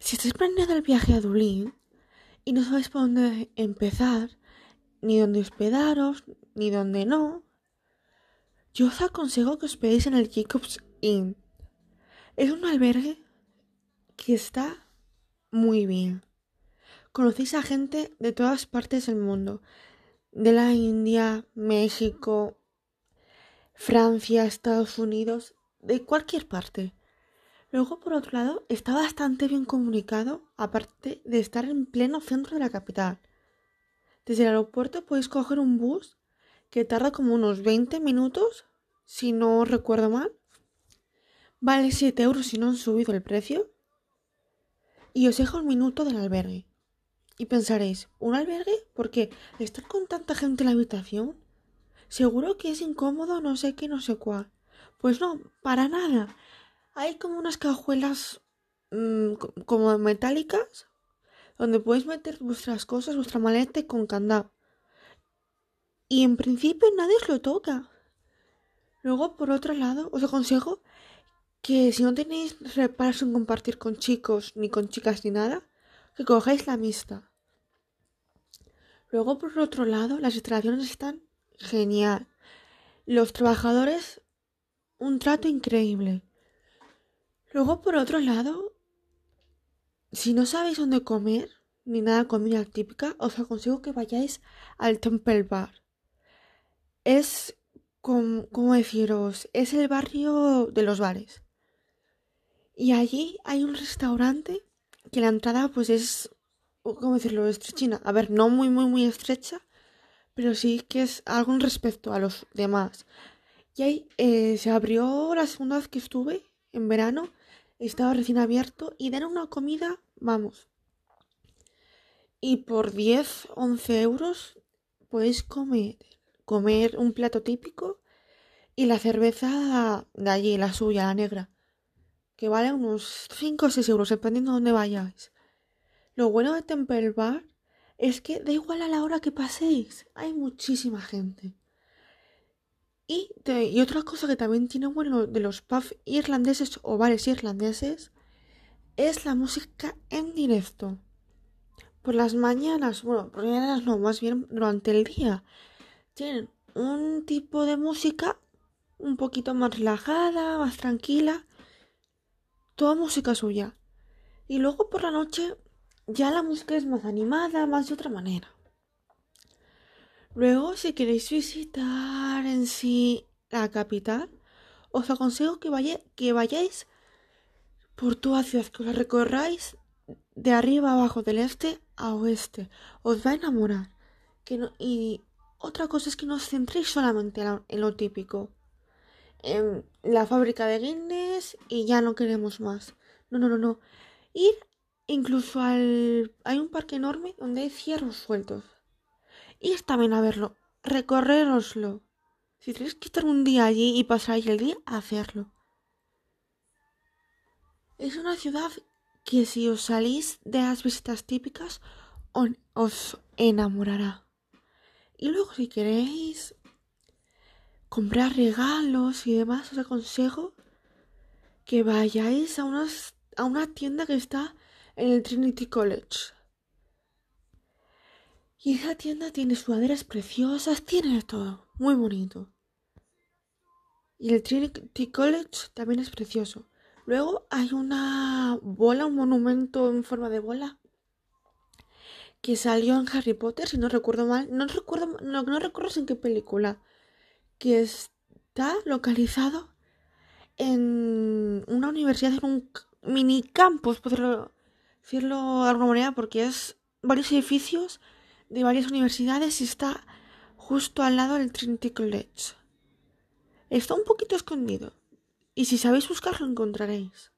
Si estáis planeando el viaje a Dublín y no sabéis por dónde empezar, ni dónde hospedaros, ni dónde no, yo os aconsejo que os hospedéis en el Jacobs Inn. Es un albergue que está muy bien. Conocéis a gente de todas partes del mundo, de la India, México, Francia, Estados Unidos, de cualquier parte. Luego, por otro lado, está bastante bien comunicado, aparte de estar en pleno centro de la capital. Desde el aeropuerto podéis coger un bus que tarda como unos 20 minutos, si no recuerdo mal. Vale 7 euros si no han subido el precio. Y os dejo un minuto del albergue. Y pensaréis, ¿un albergue? Porque estar con tanta gente en la habitación, seguro que es incómodo, no sé qué, no sé cuál. Pues no, para nada hay como unas cajuelas mmm, como metálicas donde podéis meter vuestras cosas, vuestra maleta con candado. Y en principio nadie os lo toca. Luego, por otro lado, os aconsejo que si no tenéis reparos en compartir con chicos, ni con chicas, ni nada, que cogáis la mixta. Luego, por otro lado, las instalaciones están genial. Los trabajadores, un trato increíble. Luego, por otro lado, si no sabéis dónde comer, ni nada de comida típica, os aconsejo que vayáis al Temple Bar. Es, como, deciros, es el barrio de los bares. Y allí hay un restaurante que la entrada pues es, ¿cómo decirlo?, estrechina. A ver, no muy, muy, muy estrecha, pero sí que es algo en respecto a los demás. Y ahí eh, se abrió la segunda vez que estuve, en verano, estaba recién abierto y dan una comida, vamos. Y por 10, 11 euros podéis comer, comer un plato típico y la cerveza de allí, la suya, la negra, que vale unos 5 o 6 euros, dependiendo de dónde vayáis. Lo bueno de Temple Bar es que da igual a la hora que paséis, hay muchísima gente. Y, otra cosa que también tiene bueno de los pubs irlandeses o bares irlandeses es la música en directo. Por las mañanas, bueno, por las mañanas no, más bien durante el día, tienen un tipo de música un poquito más relajada, más tranquila, toda música suya. Y luego por la noche ya la música es más animada, más de otra manera. Luego, si queréis visitar en sí la capital, os aconsejo que, vayáis por toda ciudad, que os recorráis de arriba abajo, del este a oeste. Os va a enamorar. Que y otra cosa es que no os centréis solamente en lo típico. En la fábrica de Guinness y ya no queremos más. No, no, no, no. Ir incluso al... Hay un parque enorme donde hay ciervos sueltos ir también a verlo, recorreroslo. Si tenéis que estar un día allí y pasáis el día, hacerlo. Es una ciudad que si os salís de las visitas típicas os enamorará. Y luego si queréis comprar regalos y demás, os aconsejo que vayáis a, a una tienda que está en el Trinity College. Y esa tienda tiene sudaderas preciosas, tiene de todo, muy bonito. Y el Trinity College también es precioso. Luego hay una bola, un monumento en forma de bola que salió en Harry Potter, si no recuerdo mal. No recuerdo, no, no recuerdo en qué película. Que está localizado en una universidad, en un mini campus, por decirlo de alguna manera, porque es varios edificios de varias universidades y está justo al lado del Trinity College. Está un poquito escondido y si sabéis buscarlo encontraréis.